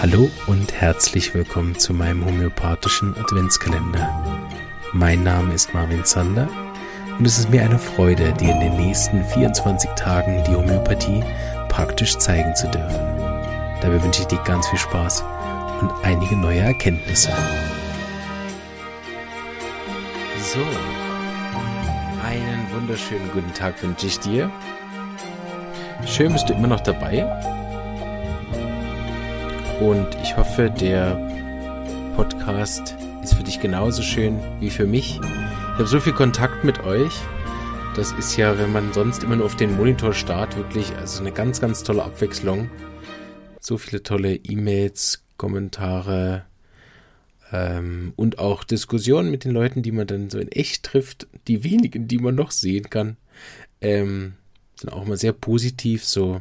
Hallo und herzlich willkommen zu meinem homöopathischen Adventskalender. Mein Name ist Marvin Zander und es ist mir eine Freude, dir in den nächsten 24 Tagen die Homöopathie praktisch zeigen zu dürfen. Dabei wünsche ich dir ganz viel Spaß und einige neue Erkenntnisse. So, einen wunderschönen guten Tag wünsche ich dir. Schön bist du immer noch dabei. Und ich hoffe, der Podcast ist für dich genauso schön wie für mich. Ich habe so viel Kontakt mit euch. Das ist ja, wenn man sonst immer nur auf den Monitor starrt, wirklich also eine ganz, ganz tolle Abwechslung. So viele tolle E-Mails, Kommentare ähm, und auch Diskussionen mit den Leuten, die man dann so in echt trifft. Die wenigen, die man noch sehen kann, ähm, sind auch immer sehr positiv. So,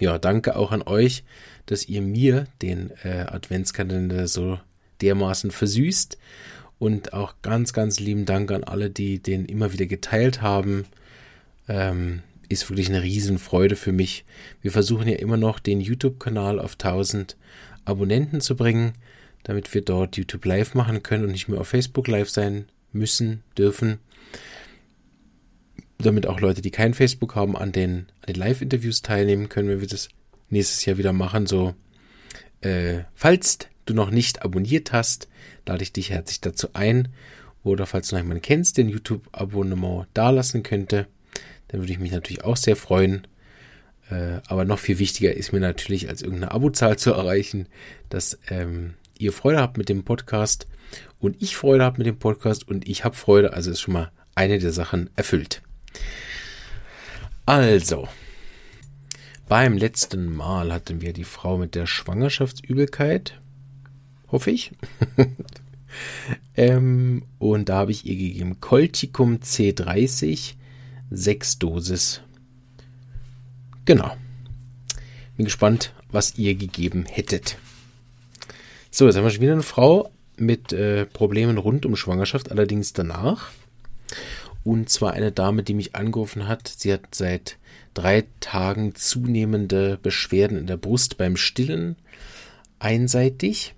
ja, danke auch an euch, dass ihr mir den äh, Adventskalender so dermaßen versüßt. Und auch ganz, ganz lieben Dank an alle, die den immer wieder geteilt haben. Ähm, ist wirklich eine Riesenfreude für mich. Wir versuchen ja immer noch, den YouTube-Kanal auf 1000 Abonnenten zu bringen, damit wir dort YouTube Live machen können und nicht mehr auf Facebook Live sein müssen, dürfen. Damit auch Leute, die kein Facebook haben, an den, an den Live-Interviews teilnehmen können, wenn wir das nächstes Jahr wieder machen. So, äh, falls du noch nicht abonniert hast, lade ich dich herzlich dazu ein. Oder falls du noch jemanden kennst, den YouTube-Abonnement dalassen könnte, dann würde ich mich natürlich auch sehr freuen. Äh, aber noch viel wichtiger ist mir natürlich, als irgendeine Abozahl zu erreichen, dass ähm, ihr Freude habt mit dem Podcast und ich Freude habe mit dem Podcast und ich habe Freude. Also ist schon mal eine der Sachen erfüllt. Also, beim letzten Mal hatten wir die Frau mit der Schwangerschaftsübelkeit hoffe ich. ähm, und da habe ich ihr gegeben Colticum C30, 6 Dosis. Genau. Bin gespannt, was ihr gegeben hättet. So, jetzt haben wir schon wieder eine Frau mit äh, Problemen rund um Schwangerschaft, allerdings danach. Und zwar eine Dame, die mich angerufen hat. Sie hat seit drei Tagen zunehmende Beschwerden in der Brust beim Stillen einseitig.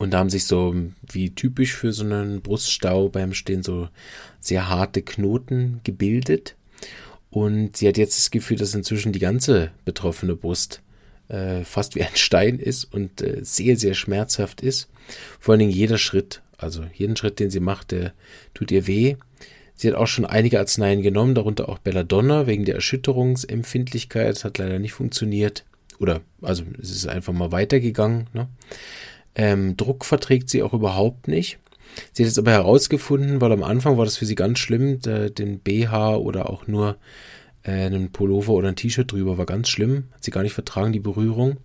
Und da haben sich so, wie typisch für so einen Bruststau beim Stehen, so sehr harte Knoten gebildet. Und sie hat jetzt das Gefühl, dass inzwischen die ganze betroffene Brust äh, fast wie ein Stein ist und äh, sehr, sehr schmerzhaft ist. Vor allen Dingen jeder Schritt, also jeden Schritt, den sie macht, der tut ihr weh. Sie hat auch schon einige Arzneien genommen, darunter auch Belladonna wegen der Erschütterungsempfindlichkeit. Das hat leider nicht funktioniert. Oder, also es ist einfach mal weitergegangen. Ne? Ähm, Druck verträgt sie auch überhaupt nicht. Sie hat es aber herausgefunden, weil am Anfang war das für sie ganz schlimm, den BH oder auch nur äh, einen Pullover oder ein T-Shirt drüber war ganz schlimm. Hat sie gar nicht vertragen, die Berührung.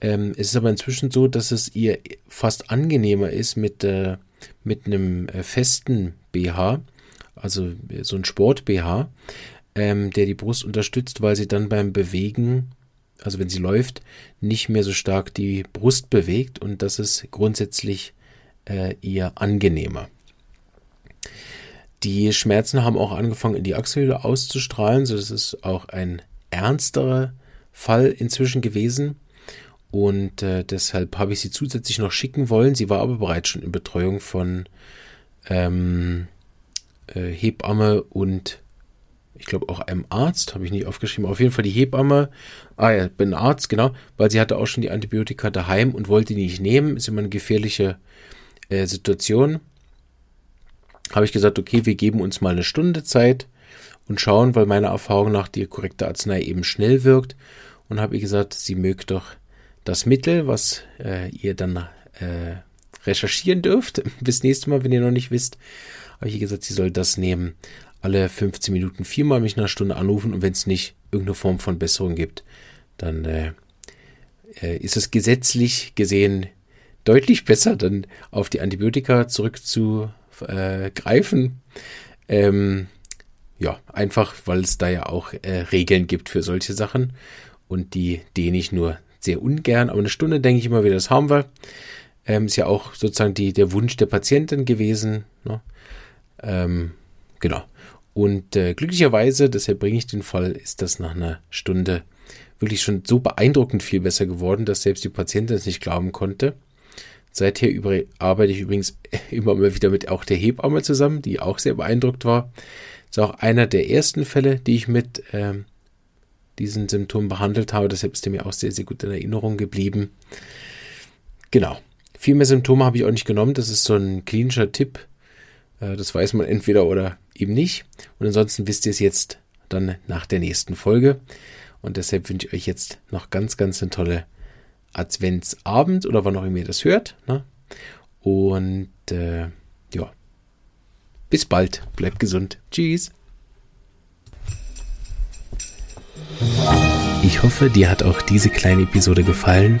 Ähm, es ist aber inzwischen so, dass es ihr fast angenehmer ist mit, äh, mit einem äh, festen BH, also so ein Sport-BH, ähm, der die Brust unterstützt, weil sie dann beim Bewegen also wenn sie läuft, nicht mehr so stark die Brust bewegt und das ist grundsätzlich äh, eher angenehmer. Die Schmerzen haben auch angefangen, in die Achselhöhle auszustrahlen, so das ist auch ein ernsterer Fall inzwischen gewesen. Und äh, deshalb habe ich sie zusätzlich noch schicken wollen. Sie war aber bereits schon in Betreuung von ähm, äh, Hebamme und ich glaube auch einem Arzt, habe ich nicht aufgeschrieben, auf jeden Fall die Hebamme, ah ja, bin Arzt, genau, weil sie hatte auch schon die Antibiotika daheim und wollte die nicht nehmen, ist immer eine gefährliche äh, Situation. Habe ich gesagt, okay, wir geben uns mal eine Stunde Zeit und schauen, weil meiner Erfahrung nach die korrekte Arznei eben schnell wirkt. Und habe ihr gesagt, sie mögt doch das Mittel, was äh, ihr dann äh, recherchieren dürft, bis nächstes Mal, wenn ihr noch nicht wisst, ich ihr gesagt, sie soll das nehmen. Alle 15 Minuten viermal mich nach einer Stunde anrufen. Und wenn es nicht irgendeine Form von Besserung gibt, dann äh, äh, ist es gesetzlich gesehen deutlich besser, dann auf die Antibiotika zurückzugreifen. Ähm, ja, einfach, weil es da ja auch äh, Regeln gibt für solche Sachen. Und die dehne ich nur sehr ungern, aber eine Stunde denke ich immer wieder, das haben wir. Ähm, ist ja auch sozusagen die, der Wunsch der Patientin gewesen. Ne? Ähm, genau. Und äh, glücklicherweise, deshalb bringe ich den Fall, ist das nach einer Stunde wirklich schon so beeindruckend viel besser geworden, dass selbst die Patientin es nicht glauben konnte. Seither arbeite ich übrigens immer mal wieder mit auch der Hebamme zusammen, die auch sehr beeindruckt war. Ist auch einer der ersten Fälle, die ich mit ähm, diesen Symptomen behandelt habe. Deshalb ist er mir auch sehr, sehr gut in Erinnerung geblieben. Genau. Viel mehr Symptome habe ich auch nicht genommen. Das ist so ein klinischer Tipp. Äh, das weiß man entweder oder eben nicht. Und ansonsten wisst ihr es jetzt dann nach der nächsten Folge. Und deshalb wünsche ich euch jetzt noch ganz, ganz eine tolle Adventsabend oder wann auch immer ihr das hört. Ne? Und äh, ja, bis bald. Bleibt gesund. Tschüss. Ich hoffe, dir hat auch diese kleine Episode gefallen